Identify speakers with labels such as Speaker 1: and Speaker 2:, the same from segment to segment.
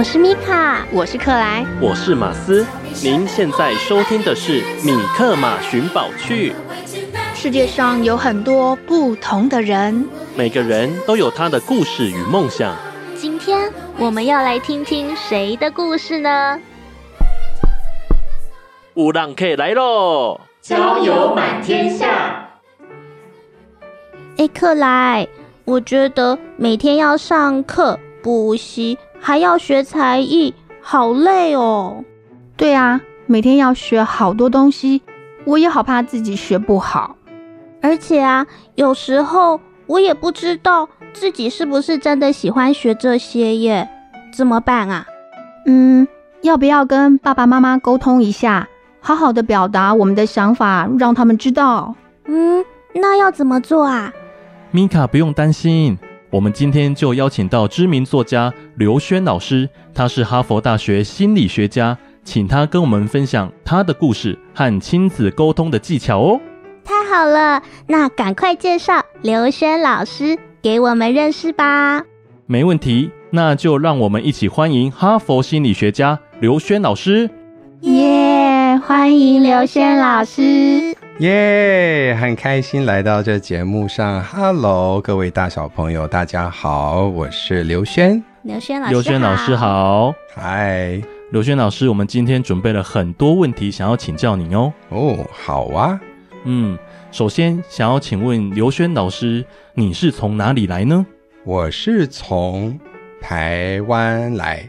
Speaker 1: 我是米卡，
Speaker 2: 我是克莱，
Speaker 3: 我是马斯。您现在收听的是《米克马寻宝趣》。
Speaker 2: 世界上有很多不同的人，
Speaker 3: 每个人都有他的故事与梦想。
Speaker 1: 今天我们要来听听谁的故事呢？
Speaker 3: 乌浪客来喽！
Speaker 4: 交友满天下。
Speaker 1: 哎，克莱，我觉得每天要上课补习。还要学才艺，好累哦。
Speaker 5: 对啊，每天要学好多东西，我也好怕自己学不好。
Speaker 1: 而且啊，有时候我也不知道自己是不是真的喜欢学这些耶，怎么办啊？
Speaker 5: 嗯，要不要跟爸爸妈妈沟通一下，好好的表达我们的想法，让他们知道？
Speaker 1: 嗯，那要怎么做啊？
Speaker 6: 米卡不用担心。我们今天就邀请到知名作家刘轩老师，他是哈佛大学心理学家，请他跟我们分享他的故事和亲子沟通的技巧哦。
Speaker 1: 太好了，那赶快介绍刘轩老师给我们认识吧。
Speaker 6: 没问题，那就让我们一起欢迎哈佛心理学家刘轩老师。
Speaker 5: 耶，yeah, 欢迎刘轩老师。
Speaker 7: 耶，yeah, 很开心来到这节目上。Hello，各位大小朋友，大家好，我是刘轩。
Speaker 1: 刘轩老师，
Speaker 6: 刘轩老师好。
Speaker 7: 嗨，
Speaker 6: 刘轩老师，我们今天准备了很多问题，想要请教你哦。
Speaker 7: 哦，好啊。
Speaker 6: 嗯，首先想要请问刘轩老师，你是从哪里来呢？
Speaker 7: 我是从台湾来。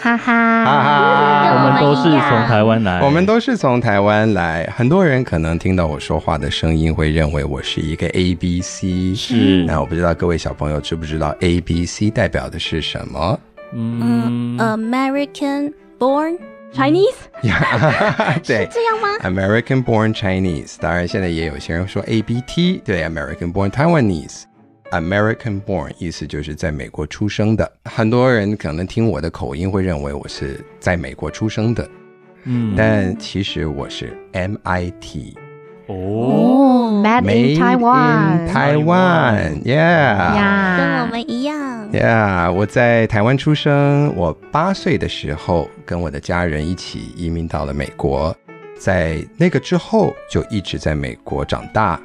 Speaker 5: 哈哈，
Speaker 7: 哈哈，
Speaker 6: 我们都是从台湾来，
Speaker 7: 我们都是从台湾来。很多人可能听到我说话的声音，会认为我是一个 A B C。
Speaker 6: 是，
Speaker 7: 那我不知道各位小朋友知不知道 A B C 代表的是什么？
Speaker 1: 嗯，American born Chinese。
Speaker 7: 对，
Speaker 1: 是这样吗
Speaker 7: ？American born Chinese。当然，现在也有些人说 A B T，对，American born Taiwanese。American born 意思就是在美国出生的，很多人可能听我的口音会认为我是在美国出生的，嗯，但其实我是 MIT，
Speaker 5: 哦，Made in
Speaker 7: Taiwan，Taiwan，Yeah，
Speaker 1: 跟我们一样
Speaker 7: ，Yeah，我在台湾出生，我八岁的时候跟我的家人一起移民到了美国，在那个之后就一直在美国长大。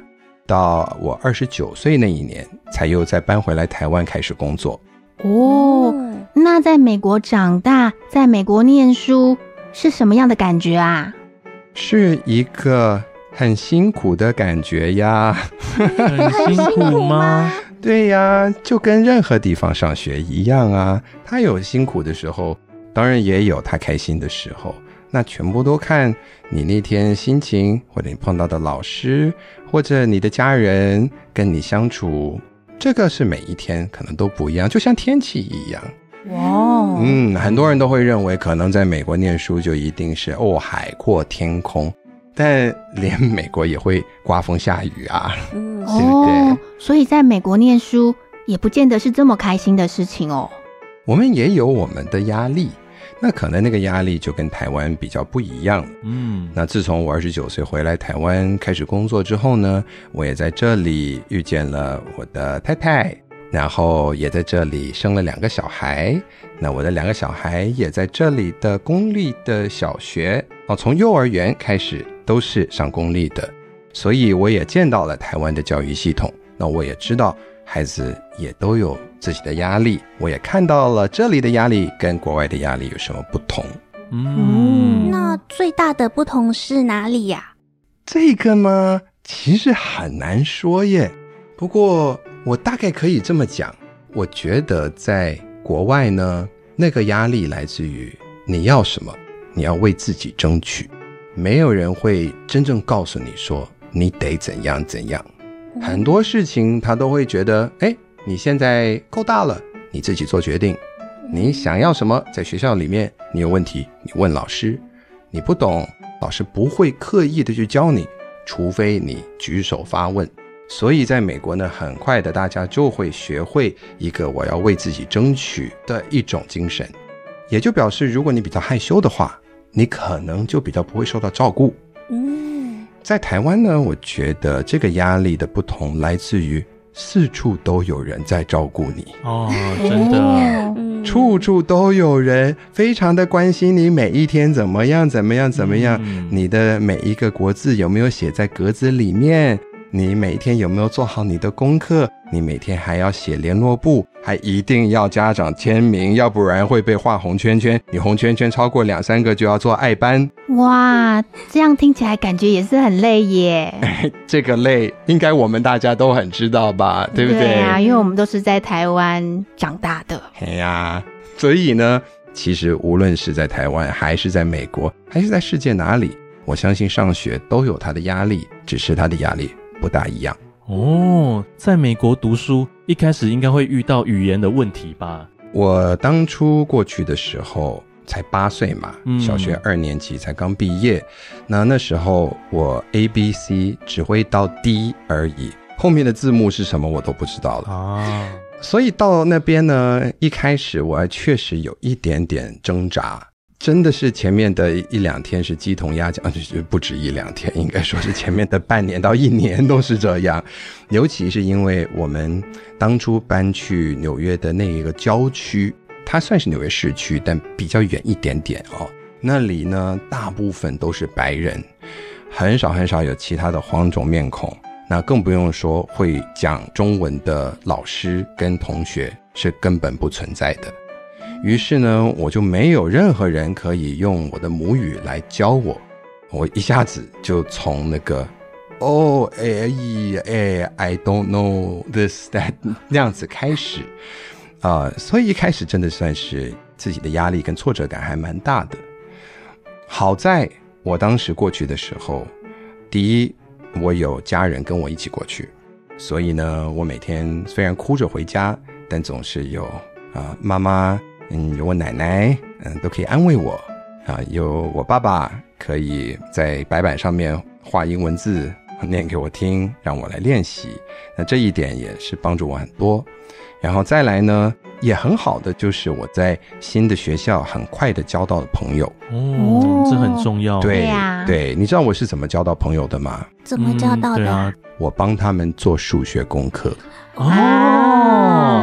Speaker 7: 到我二十九岁那一年，才又再搬回来台湾开始工作。
Speaker 5: 哦，那在美国长大，在美国念书是什么样的感觉啊？
Speaker 7: 是一个很辛苦的感觉呀。
Speaker 6: 很辛苦吗？
Speaker 7: 对呀，就跟任何地方上学一样啊。他有辛苦的时候，当然也有他开心的时候。那全部都看你那天心情，或者你碰到的老师，或者你的家人跟你相处，这个是每一天可能都不一样，就像天气一样。
Speaker 5: 哇，
Speaker 7: 嗯，很多人都会认为，可能在美国念书就一定是哦，海阔天空。但连美国也会刮风下雨啊，
Speaker 1: 嗯，
Speaker 7: 对不对
Speaker 5: 哦，所以在美国念书也不见得是这么开心的事情哦。
Speaker 7: 我们也有我们的压力，那可能那个压力就跟台湾比较不一样。
Speaker 6: 嗯，
Speaker 7: 那自从我二十九岁回来台湾开始工作之后呢，我也在这里遇见了我的太太，然后也在这里生了两个小孩。那我的两个小孩也在这里的公立的小学哦，从幼儿园开始都是上公立的，所以我也见到了台湾的教育系统。那我也知道孩子也都有。自己的压力，我也看到了这里的压力跟国外的压力有什么不同。
Speaker 6: 嗯，
Speaker 1: 那最大的不同是哪里呀？
Speaker 7: 这个吗？其实很难说耶。不过我大概可以这么讲，我觉得在国外呢，那个压力来自于你要什么，你要为自己争取，没有人会真正告诉你说你得怎样怎样。很多事情他都会觉得，哎。你现在够大了，你自己做决定。你想要什么？在学校里面，你有问题，你问老师。你不懂，老师不会刻意的去教你，除非你举手发问。所以，在美国呢，很快的，大家就会学会一个我要为自己争取的一种精神。也就表示，如果你比较害羞的话，你可能就比较不会受到照顾。
Speaker 1: 嗯，在
Speaker 7: 台湾呢，我觉得这个压力的不同来自于。四处都有人在照顾你。
Speaker 6: 哦，真的，
Speaker 1: 嗯，
Speaker 7: 处处都有人非常的关心你每一天怎么样，怎么样，怎么样，
Speaker 6: 嗯，
Speaker 7: 你的每一个国字有没有写在格子里面？你每天有没有做好你的功课？你每天还要写联络簿，还一定要家长签名，要不然会被画红圈圈。你红圈圈超过两三个就要做爱班。
Speaker 5: 哇，这样听起来感觉也是很累耶。
Speaker 7: 这个累应该我们大家都很知道吧？对不对？
Speaker 5: 对啊，因为我们都是在台湾长大的。
Speaker 7: 哎呀，所以呢，其实无论是在台湾，还是在美国，还是在世界哪里，我相信上学都有它的压力，只是它的压力。不大一样
Speaker 6: 哦，在美国读书一开始应该会遇到语言的问题吧？
Speaker 7: 我当初过去的时候才八岁嘛，
Speaker 6: 嗯，
Speaker 7: 小学二年级才刚毕业。那那时候我 A B C 只会到 D 而已，后面的字幕是什么我都不知道了
Speaker 6: 啊。
Speaker 7: 所以到那边呢，一开始我还确实有一点点挣扎。真的是前面的一两天是鸡同鸭讲，就不止一两天，应该说是前面的半年到一年都是这样。尤其是因为我们当初搬去纽约的那一个郊区，它算是纽约市区，但比较远一点点哦。那里呢，大部分都是白人，很少很少有其他的黄种面孔。那更不用说会讲中文的老师跟同学是根本不存在的。于是呢，我就没有任何人可以用我的母语来教我，我一下子就从那个哦哎哎，I don't know this that 那样子开始啊，所以一开始真的算是自己的压力跟挫折感还蛮大的。好在我当时过去的时候，第一，我有家人跟我一起过去，所以呢，我每天虽然哭着回家，但总是有啊妈妈。嗯，有我奶奶，嗯，都可以安慰我啊。有我爸爸可以在白板上面画英文字，念给我听，让我来练习。那这一点也是帮助我很多。然后再来呢，也很好的就是我在新的学校很快的交到了朋友。
Speaker 6: 哦，这很重要。
Speaker 7: 对呀，对，你知道我是怎么交到朋友的吗？
Speaker 1: 怎么交到的？
Speaker 6: 对啊，
Speaker 7: 我帮他们做数学功课。
Speaker 6: 哦。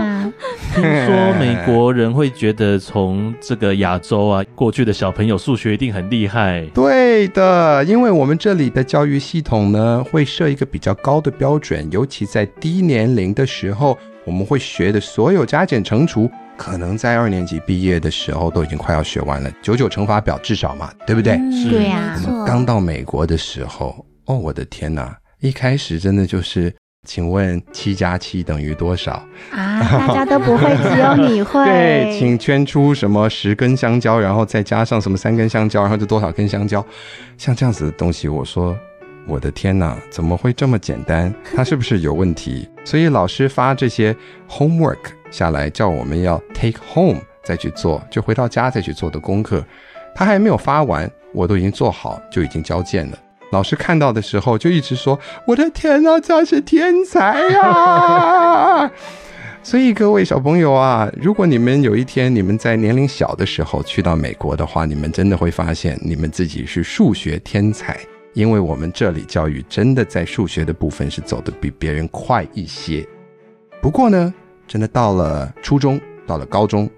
Speaker 6: 听说美国人会觉得从这个亚洲啊 过去的小朋友数学一定很厉害。
Speaker 7: 对的，因为我们这里的教育系统呢，会设一个比较高的标准，尤其在低年龄的时候，我们会学的所有加减乘除，可能在二年级毕业的时候都已经快要学完了，九九乘法表至少嘛，对不对？
Speaker 1: 嗯、
Speaker 5: 对呀。
Speaker 7: 我们刚到美国的时候，哦，我的天哪，一开始真的就是。请问七加七等于多少
Speaker 5: 啊？大家都不会，只有你会。
Speaker 7: 对，请圈出什么十根香蕉，然后再加上什么三根香蕉，然后就多少根香蕉？像这样子的东西，我说我的天哪，怎么会这么简单？它是不是有问题？所以老师发这些 homework 下来，叫我们要 take home 再去做，就回到家再去做的功课，他还没有发完，我都已经做好，就已经交件了。老师看到的时候就一直说：“我的天哪，这是天才呀！” 所以各位小朋友啊，如果你们有一天你们在年龄小的时候去到美国的话，你们真的会发现你们自己是数学天才，因为我们这里教育真的在数学的部分是走得比别人快一些。不过呢，真的到了初中，到了高中，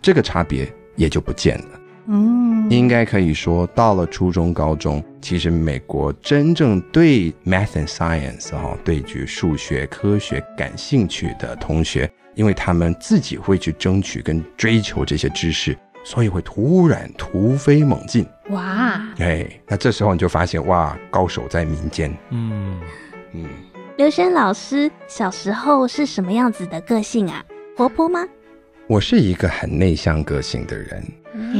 Speaker 7: 这个差别也就不见了。嗯，应该可以说，到了初中、高中，其实美国真正对 math and science 哈，对于数学、科学感兴趣的同学，因为他们自己会去争取跟追求这些知识，所以会突然突飞猛进。哇，哎，那这时候你就发现，哇，高手在民间。嗯
Speaker 1: 嗯，刘轩老师小时候是什么样子的个性啊？活泼吗？
Speaker 7: 我是一个很内向个性的人。嗯，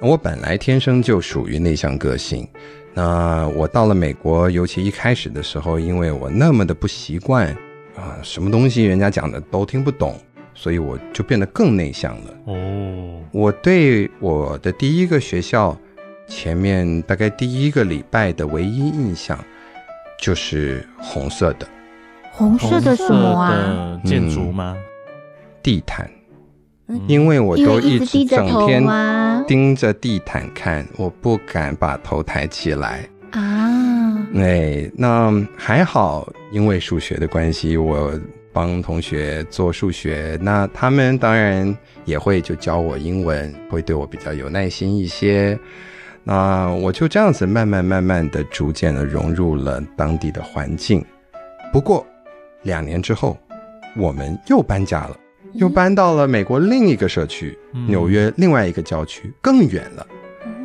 Speaker 7: 我本来天生就属于内向个性。那我到了美国，尤其一开始的时候，因为我那么的不习惯啊，什么东西人家讲的都听不懂，所以我就变得更内向了。哦，我对我的第一个学校前面大概第一个礼拜的唯一印象就是红色的。
Speaker 5: 红色的什么啊？
Speaker 6: 建筑吗？嗯，
Speaker 7: 地毯。因为我都一直整天盯着地毯看，我不敢把头抬起来啊。哎，那还好，因为数学的关系，我帮同学做数学，那他们当然也会就教我英文，会对我比较有耐心一些。那我就这样子慢慢慢慢的、逐渐的融入了当地的环境。不过两年之后，我们又搬家了。又搬到了美国另一个社区，纽约另外一个郊区，更远了。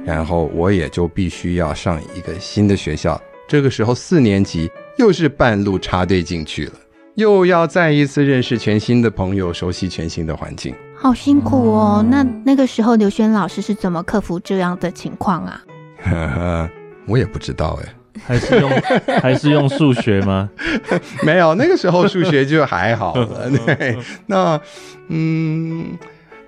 Speaker 7: 然后我也就必须要上一个新的学校。这个时候四年级又是半路插队进去了，又要再一次认识全新的朋友，熟悉全新的环境。
Speaker 5: 好辛苦哦。那那个时候刘轩老师是怎么克服这样的情况啊？
Speaker 7: 呵呵，我也不知道哎。
Speaker 6: 还是用 还是用数学吗？
Speaker 7: 没有，那个时候数学就还好了。对，那嗯，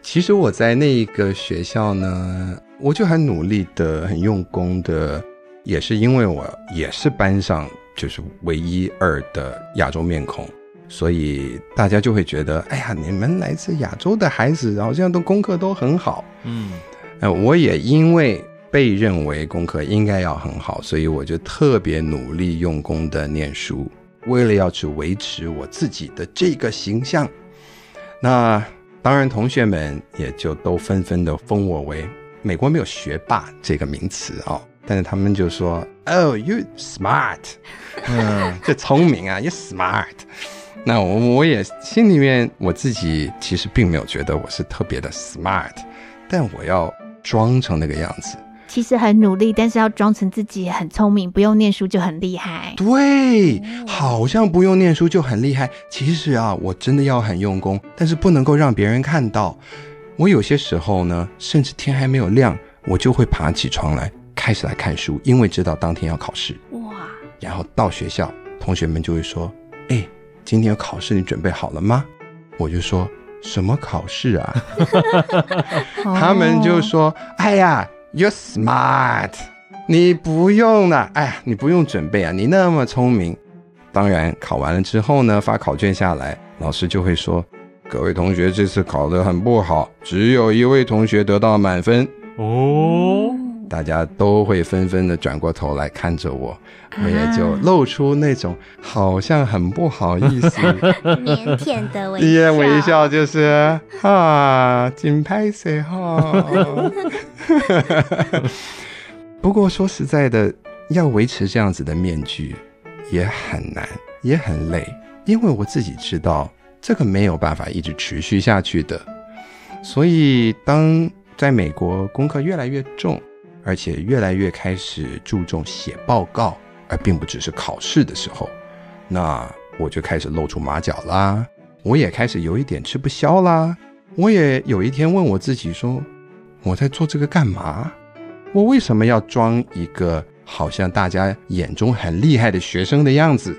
Speaker 7: 其实我在那个学校呢，我就很努力的、很用功的，也是因为我也是班上就是唯一二的亚洲面孔，所以大家就会觉得，哎呀，你们来自亚洲的孩子，好像都功课都很好。嗯，呃，我也因为。被认为功课应该要很好，所以我就特别努力用功的念书，为了要去维持我自己的这个形象。那当然，同学们也就都纷纷的封我为美国没有学霸这个名词哦，但是他们就说：“Oh, you smart，嗯，这聪明啊，you smart。”那我我也心里面我自己其实并没有觉得我是特别的 smart，但我要装成那个样子。
Speaker 5: 其实很努力，但是要装成自己很聪明，不用念书就很厉害。
Speaker 7: 对，好像不用念书就很厉害。其实啊，我真的要很用功，但是不能够让别人看到。我有些时候呢，甚至天还没有亮，我就会爬起床来开始来看书，因为知道当天要考试。哇！然后到学校，同学们就会说：“哎，今天有考试，你准备好了吗？”我就说：“什么考试啊？” 他们就说：“哎呀。” You're smart，你不用了。哎呀，你不用准备啊，你那么聪明。当然，考完了之后呢，发考卷下来，老师就会说：“各位同学这次考得很不好，只有一位同学得到满分。”哦，大家都会纷纷的转过头来看着我，我也就露出那种好像很不好意思、
Speaker 1: 腼腆的微笑，
Speaker 7: 微笑就是啊，紧拍谁哈。不过说实在的，要维持这样子的面具也很难，也很累，因为我自己知道这个没有办法一直持续下去的。所以，当在美国功课越来越重，而且越来越开始注重写报告，而并不只是考试的时候，那我就开始露出马脚啦，我也开始有一点吃不消啦。我也有一天问我自己说，我在做这个干嘛？我为什么要装一个好像大家眼中很厉害的学生的样子？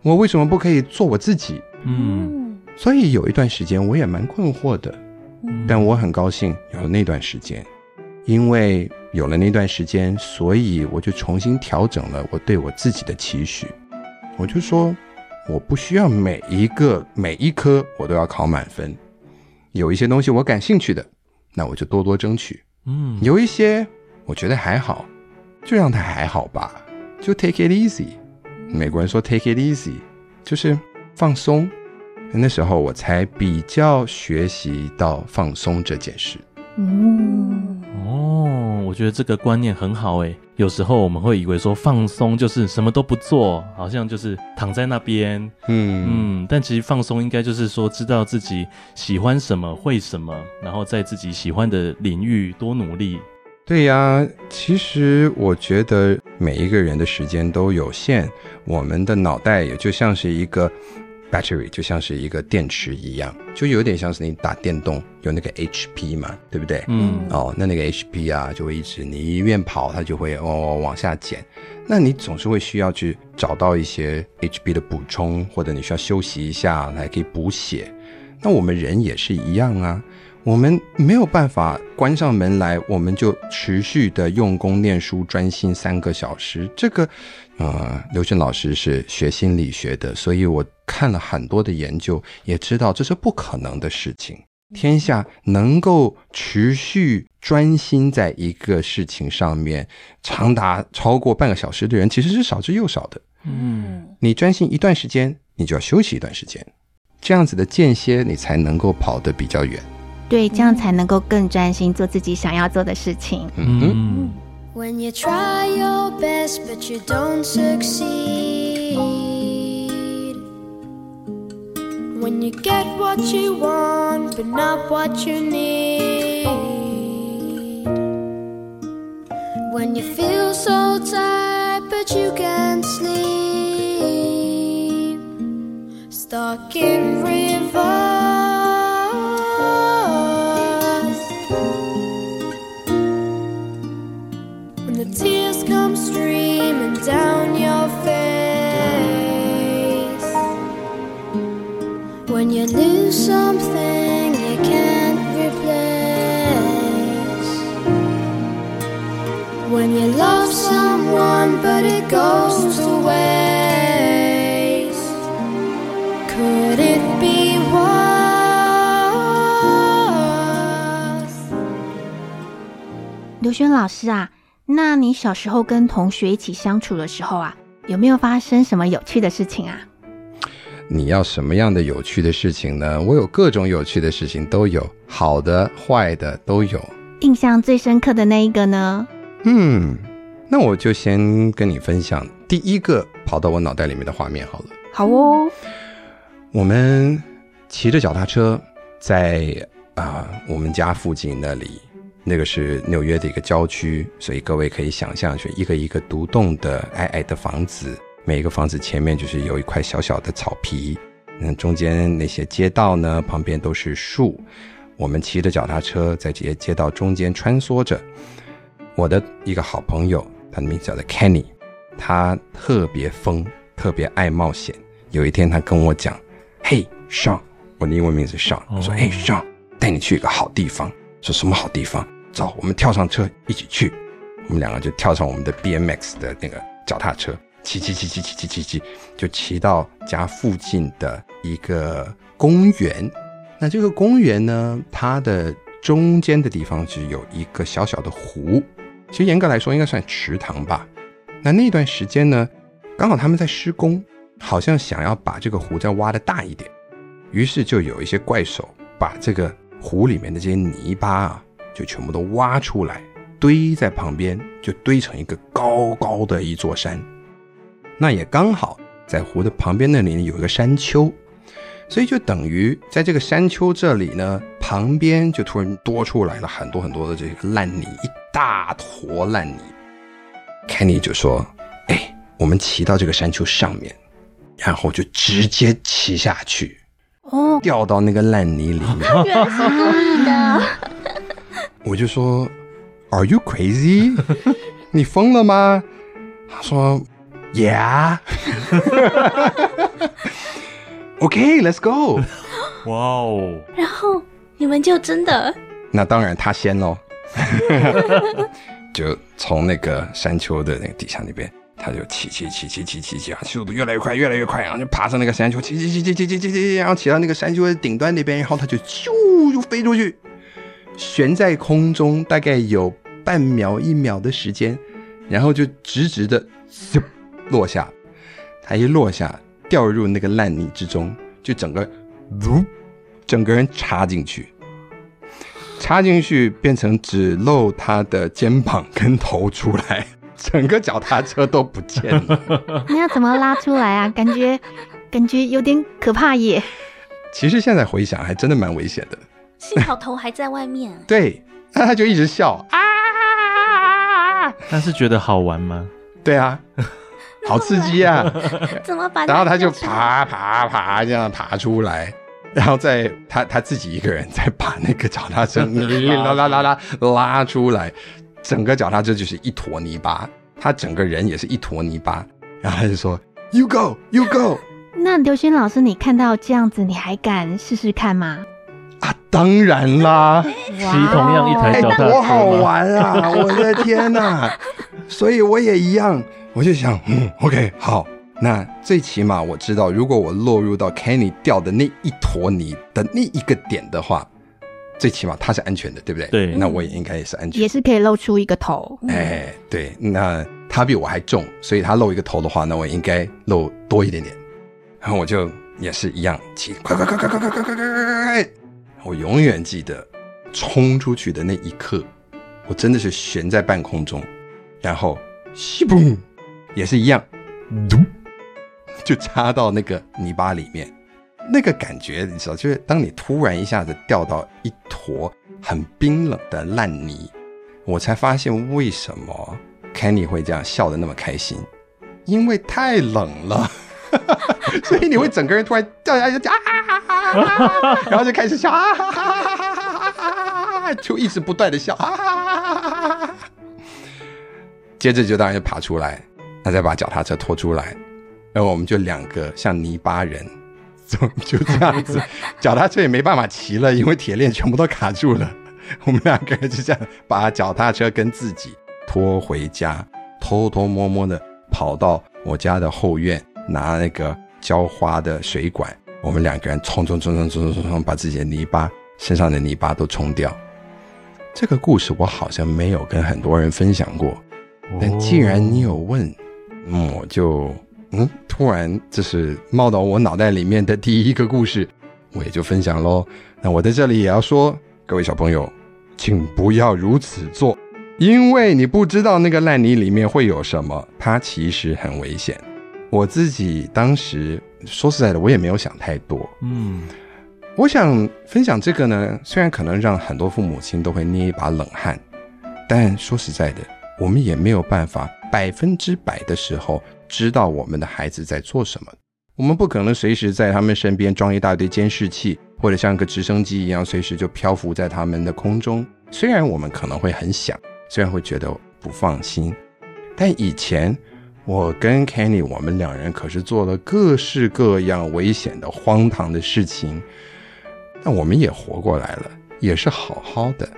Speaker 7: 我为什么不可以做我自己？嗯，所以有一段时间我也蛮困惑的，但我很高兴有了那段时间，因为有了那段时间，所以我就重新调整了我对我自己的期许。我就说，我不需要每一个每一科我都要考满分，有一些东西我感兴趣的，那我就多多争取。
Speaker 6: 嗯，
Speaker 7: 有一些我觉得还好，就让它还好吧，就 take it easy。美国人说 take it easy，就是放松。那时候我才比较学习到放松这件事。
Speaker 5: 嗯，
Speaker 6: 哦，我觉得这个观念很好诶。有时候我们会以为说放松就是什么都不做，好像就是躺在那边。
Speaker 7: 嗯
Speaker 6: 嗯，但其实放松应该就是说知道自己喜欢什么，会什么，然后在自己喜欢的领域多努力。
Speaker 7: 对呀，其实我觉得每一个人的时间都有限，我们的脑袋也就像是一个。Battery 就像是一个电池一样，就有点像是你打电动有那个 HP 嘛，对不对？
Speaker 6: 嗯，
Speaker 7: 哦，那那个 HP 啊，就会一直你一边跑，它就会哦往下减。那你总是会需要去找到一些 HP 的补充，或者你需要休息一下来可以补血。那我们人也是一样啊，我们没有办法关上门来，我们就持续的用功念书，专心三个小时。这个，呃，刘轩老师是学心理学的，所以我。看了很多的研究，也知道这是不可能的事情。天下能够持续专心在一个事情上面长达超过半个小时的人，其实是少之又少的。
Speaker 6: 嗯，
Speaker 7: 你专心一段时间，你就要休息一段时间，这样子的间歇，你才能够跑得比较远。
Speaker 5: 对，这样才能够更专心做自己想要做的事情。
Speaker 7: 嗯哼。
Speaker 6: 嗯
Speaker 8: When you try your best, but you don't succeed. When you get what you want, but not what you need. Goes to waste. Could it be worse?
Speaker 5: 刘轩老师啊，那你小时候跟同学一起相处的时候啊，有没有发生什么有趣的事情啊？
Speaker 7: 你要什么样的有趣的事情呢？我有各种有趣的事情都有，好的、坏的都有。
Speaker 5: 印象最深刻的那一个呢？
Speaker 7: 嗯，那我就先跟你分享第一个跑到我脑袋里面的画面好了。
Speaker 5: 好哦，
Speaker 7: 我们骑着脚踏车在啊、呃、我们家附近那里，那个是纽约的一个郊区，所以各位可以想象，是一个一个独栋的矮矮的房子。每一个房子前面就是有一块小小的草皮，嗯中间那些街道呢，旁边都是树。我们骑着脚踏车在这些街道中间穿梭着。我的一个好朋友，他的名字叫做 Kenny，他特别疯，特别爱冒险。有一天他跟我讲：“嘿，Sean，我的英文名字 Sean，我说：嘿，Sean，带你去一个好地方。说什么好地方？走，我们跳上车一起去。我们两个就跳上我们的 BMX 的那个脚踏车。”骑骑骑骑骑骑骑骑，就骑到家附近的一个公园。那这个公园呢，它的中间的地方是有一个小小的湖，其实严格来说应该算池塘吧。那那段时间呢，刚好他们在施工，好像想要把这个湖再挖得大一点，于是就有一些怪手把这个湖里面的这些泥巴啊，就全部都挖出来，堆在旁边，就堆成一个高高的一座山。那也刚好在湖的旁边那里有一个山丘，所以就等于在这个山丘这里呢，旁边就突然多出来了很多很多的这个烂泥，大坨烂泥。Kenny 就说：“哎，我们骑到这个山丘上面，然后就直接骑下去，哦，掉到那个烂泥里面。”
Speaker 1: 原来是故意的。
Speaker 7: 我就说：“Are you crazy？你疯了吗？”他说。Yeah. OK, let's go.
Speaker 6: 哇哦！
Speaker 1: 然后你们就真的……
Speaker 7: 那当然他先喽。就从那个山丘的那个底下那边，他就骑骑骑骑骑骑骑啊，速度越来越快，越来越快，然后就爬上那个山丘，骑骑骑骑骑骑骑，然后骑到那个山丘的顶端那边，然后他就咻就飞出去，悬在空中，大概有半秒一秒的时间，然后就直直的咻落下。他一落下，掉入那个烂泥之中，就整个呜，整个人插进去。插进去变成只露他的肩膀跟头出来，整个脚踏车都不见了。
Speaker 5: 那要怎么拉出来啊？感觉感觉有点可怕耶。
Speaker 7: 其实现在回想，还真的蛮危险的。
Speaker 1: 幸好头还在外面。
Speaker 7: 对，那他就一直笑啊。
Speaker 6: 他是觉得好玩吗？
Speaker 7: 对啊，好刺激啊！
Speaker 1: 怎么办？
Speaker 7: 然后他就爬爬爬，这样爬出来。然后在他他自己一个人再把那个脚踏车拉拉拉拉拉出来，整个脚踏车就是一坨泥巴，他整个人也是一坨泥巴。然后他就说：“You go, you go。”
Speaker 5: 那刘轩老师，你看到这样子，你还敢试试看吗？
Speaker 7: 啊，当然啦！
Speaker 6: 骑同样一台脚踏车，
Speaker 7: 多好玩啊！我的天哪！所以我也一样，我就想，嗯，OK，好。那最起码我知道，如果我落入到 Kenny 掉的那一坨泥的那一个点的话，最起码他是安全的，对不对？
Speaker 6: 对，
Speaker 7: 那我也应该也是安全，
Speaker 5: 也是可以露出一个头。
Speaker 7: 哎，对，那他比我还重，所以他露一个头的话，那我应该露多一点点。然后我就也是一样，骑快快快快快快快快快快！我永远记得冲出去的那一刻，我真的是悬在半空中，然后西嘣，也是一样，嘟。就插到那个泥巴里面，那个感觉你知道，就是当你突然一下子掉到一坨很冰冷的烂泥，我才发现为什么 Kenny 会这样笑得那么开心，因为太冷了，所以你会整个人突然掉下去，啊哈哈，然后就开始笑，啊哈哈，就一直不断的笑，啊。哈，接着就当然就爬出来，他再把脚踏车拖出来。然后我们就两个像泥巴人，就 就这样子，脚踏车也没办法骑了，因为铁链全部都卡住了。我们两个人就这样把脚踏车跟自己拖回家，偷偷摸摸的跑到我家的后院，拿那个浇花的水管，我们两个人冲冲冲冲冲冲冲，把自己的泥巴身上的泥巴都冲掉。这个故事我好像没有跟很多人分享过，但既然你有问，嗯，我就。嗯，突然这是冒到我脑袋里面的第一个故事，我也就分享喽。那我在这里也要说，各位小朋友，请不要如此做，因为你不知道那个烂泥里面会有什么，它其实很危险。我自己当时说实在的，我也没有想太多。嗯，我想分享这个呢，虽然可能让很多父母亲都会捏一把冷汗，但说实在的，我们也没有办法百分之百的时候。知道我们的孩子在做什么，我们不可能随时在他们身边装一大堆监视器，或者像个直升机一样随时就漂浮在他们的空中。虽然我们可能会很想，虽然会觉得不放心，但以前我跟 Kenny 我们两人可是做了各式各样危险的、荒唐的事情，但我们也活过来了，也是好好的。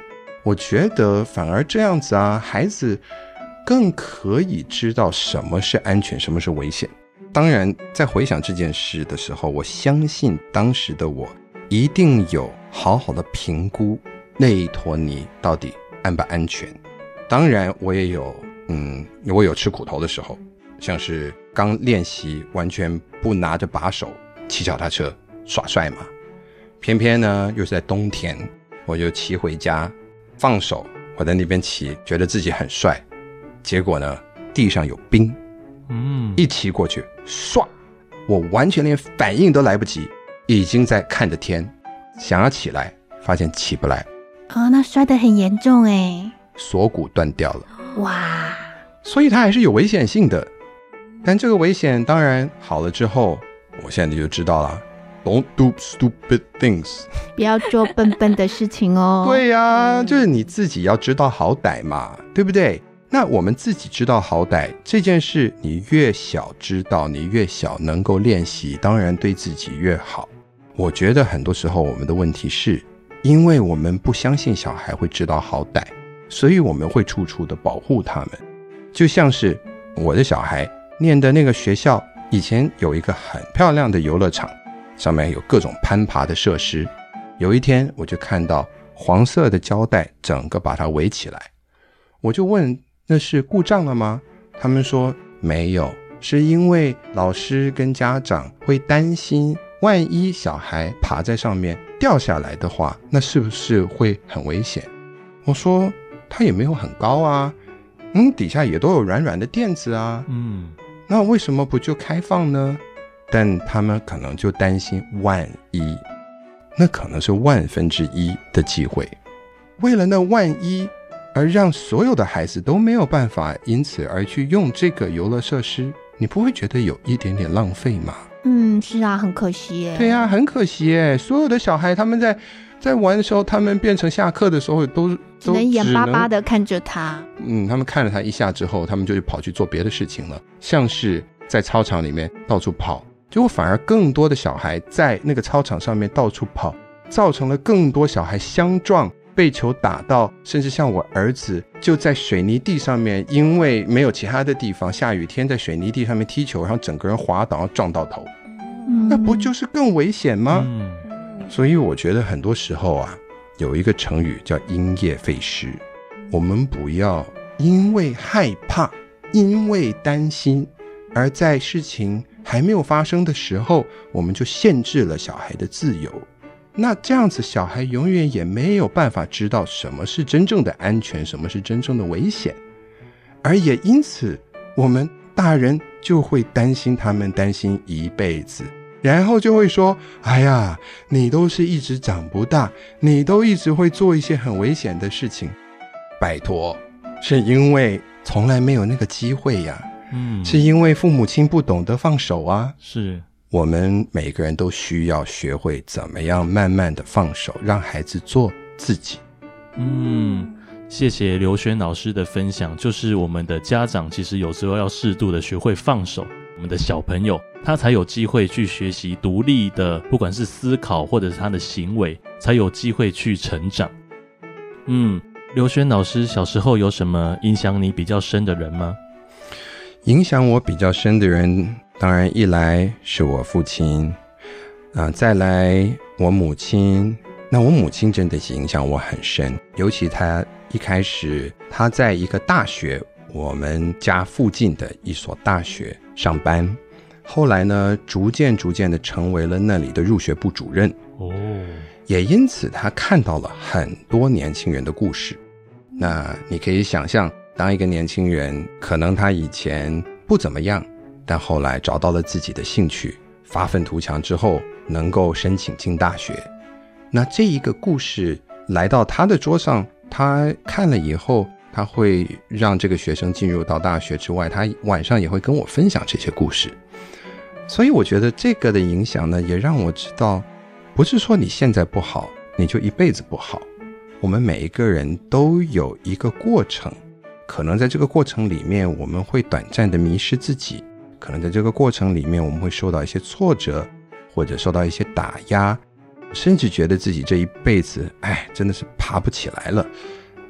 Speaker 7: 我觉得反而这样子啊，孩子。更可以知道什么是安全，什么是危险。当然，在回想这件事的时候，我相信当时的我一定有好好的评估那一坨泥到底安不安全。当然，我也有，嗯，我有吃苦头的时候，像是刚练习完全不拿着把手骑脚踏车耍帅嘛，偏偏呢又是在冬天，我就骑回家放手，我在那边骑，觉得自己很帅。结果呢，地上有冰，嗯，一骑过去，唰，我完全连反应都来不及，已经在看着天，想要起来，发现起不来，
Speaker 5: 啊、哦，那摔得很严重哎，
Speaker 7: 锁骨断掉了，
Speaker 5: 哇，
Speaker 7: 所以它还是有危险性的，但这个危险当然好了之后，我现在就知道了，Don't do stupid things，
Speaker 5: 不要做笨笨的事情哦，
Speaker 7: 对呀、啊，就是你自己要知道好歹嘛，对不对？那我们自己知道好歹这件事，你越小知道，你越小能够练习，当然对自己越好。我觉得很多时候我们的问题是，因为我们不相信小孩会知道好歹，所以我们会处处的保护他们。就像是我的小孩念的那个学校，以前有一个很漂亮的游乐场，上面有各种攀爬的设施。有一天，我就看到黄色的胶带整个把它围起来，我就问：“那是故障了吗？”他们说：“没有，是因为老师跟家长会担心，万一小孩爬在上面掉下来的话，那是不是会很危险？”我说：“他也没有很高啊，嗯，底下也都有软软的垫子啊，
Speaker 6: 嗯，
Speaker 7: 那为什么不就开放呢？”但他们可能就担心万一。那可能是万分之一的机会，为了那万一，而让所有的孩子都没有办法因此而去用这个游乐设施，你不会觉得有一点点浪费吗？
Speaker 5: 嗯，是啊，很可惜耶。
Speaker 7: 对啊，很可惜耶。所有的小孩他们在在玩的时候，他们变成下课的时候都都只能
Speaker 5: 眼巴巴的看着他。
Speaker 7: 嗯，他们看了他一下之后，他们就去跑去做别的事情了，像是在操场里面到处跑。结果反而更多的小孩在那个操场上面到处跑，造成了更多小孩相撞、被球打到，甚至像我儿子就在水泥地上面，因为没有其他的地方，下雨天在水泥地上面踢球，然后整个人滑倒，然后撞到头，那不就是更危险吗？
Speaker 6: 嗯。
Speaker 7: 所以我觉得很多时候啊，有一个成语叫因噎废食，我们不要因为害怕、因为担心，而在事情。还没有发生的时候，我们就限制了小孩的自由。那这样子，小孩永远也没有办法知道什么是真正的安全，什么是真正的危险。而也因此，我们大人就会担心他们，担心一辈子，然后就会说：“哎呀，你都是一直长不大，你都一直会做一些很危险的事情。”拜托，是因为从来没有那个机会呀。
Speaker 6: 嗯，
Speaker 7: 是因为父母亲不懂得放手啊。
Speaker 6: 是，
Speaker 7: 我们每个人都需要学会怎么样慢慢的放手，让孩子做自己。
Speaker 6: 嗯，谢谢刘轩老师的分享。就是我们的家长其实有时候要适度的学会放手，我们的小朋友他才有机会去学习独立的，不管是思考或者是他的行为，才有机会去成长。嗯，刘轩老师小时候有什么影响你比较深的人吗？
Speaker 7: 影响我比较深的人，当然一来是我父亲，啊，再来我母亲。那我母亲真的是影响我很深，尤其她一开始她在一个大学，我们家附近的一所大学上班，后来呢，逐渐逐渐的成为了那里的入学部主任。
Speaker 6: 哦，
Speaker 7: 也因此她看到了很多年轻人的故事。那你可以想象。当一个年轻人，可能他以前不怎么样，但后来找到了自己的兴趣，发愤图强之后，能够申请进大学。那这一个故事来到他的桌上，他看了以后，他会让这个学生进入到大学之外，他晚上也会跟我分享这些故事。所以我觉得这个的影响呢，也让我知道，不是说你现在不好，你就一辈子不好。我们每一个人都有一个过程。可能在这个过程里面，我们会短暂的迷失自己；可能在这个过程里面，我们会受到一些挫折，或者受到一些打压，甚至觉得自己这一辈子，哎，真的是爬不起来了。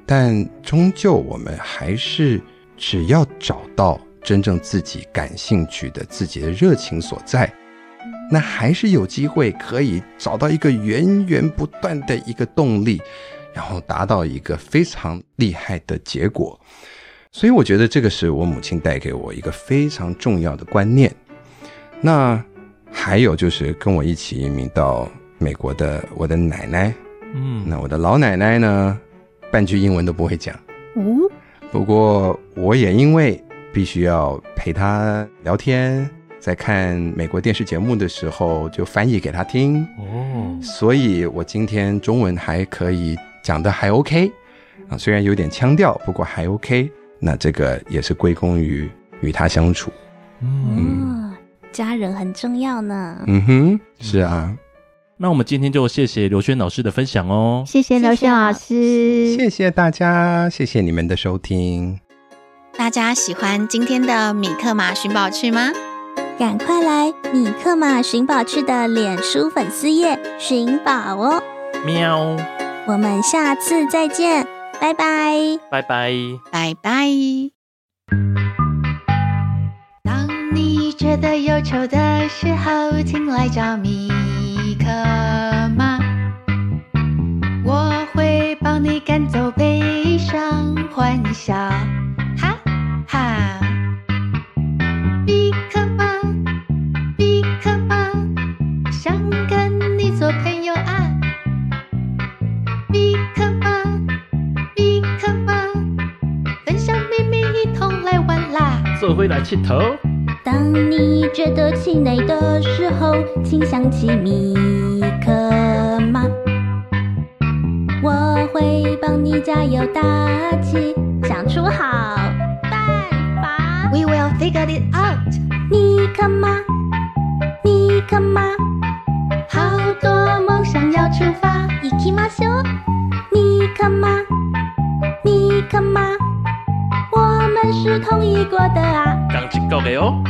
Speaker 7: 但终究，我们还是只要找到真正自己感兴趣的、自己的热情所在，那还是有机会可以找到一个源源不断的一个动力。然后达到一个非常厉害的结果，所以我觉得这个是我母亲带给我一个非常重要的观念。那还有就是跟我一起移民到美国的我的奶奶，
Speaker 6: 嗯，
Speaker 7: 那我的老奶奶呢，半句英文都不会讲，
Speaker 5: 嗯，
Speaker 7: 不过我也因为必须要陪她聊天，在看美国电视节目的时候就翻译给她听，
Speaker 6: 哦，
Speaker 7: 所以我今天中文还可以。讲的还 OK 啊，虽然有点腔调，不过还 OK。那这个也是归功于与他相处。
Speaker 6: 嗯，
Speaker 1: 家人很重要呢。
Speaker 7: 嗯哼，是啊。
Speaker 6: 那我们今天就谢谢刘轩老师的分享哦。
Speaker 5: 谢谢刘轩老师，
Speaker 7: 谢谢大家，谢谢你们的收听。
Speaker 2: 大家喜欢今天的米克马寻宝趣吗？
Speaker 1: 赶快来米克马寻宝趣的脸书粉丝页寻宝哦。
Speaker 6: 喵。
Speaker 1: 我们下次再见，拜拜，
Speaker 3: 拜拜，
Speaker 2: 拜拜。当你觉得忧愁的时候，请来找米克妈，我会帮你赶走悲伤，欢笑，哈哈。米克马，米克马，想跟你做朋友啊。米克
Speaker 6: 做回来气头。
Speaker 1: 当你觉得气馁的时候，请想起米克马，我会帮你加油打气，想出好办法。
Speaker 2: We will figure it out。
Speaker 1: 米克马，米克马，过的啊。
Speaker 3: 刚一个的哦。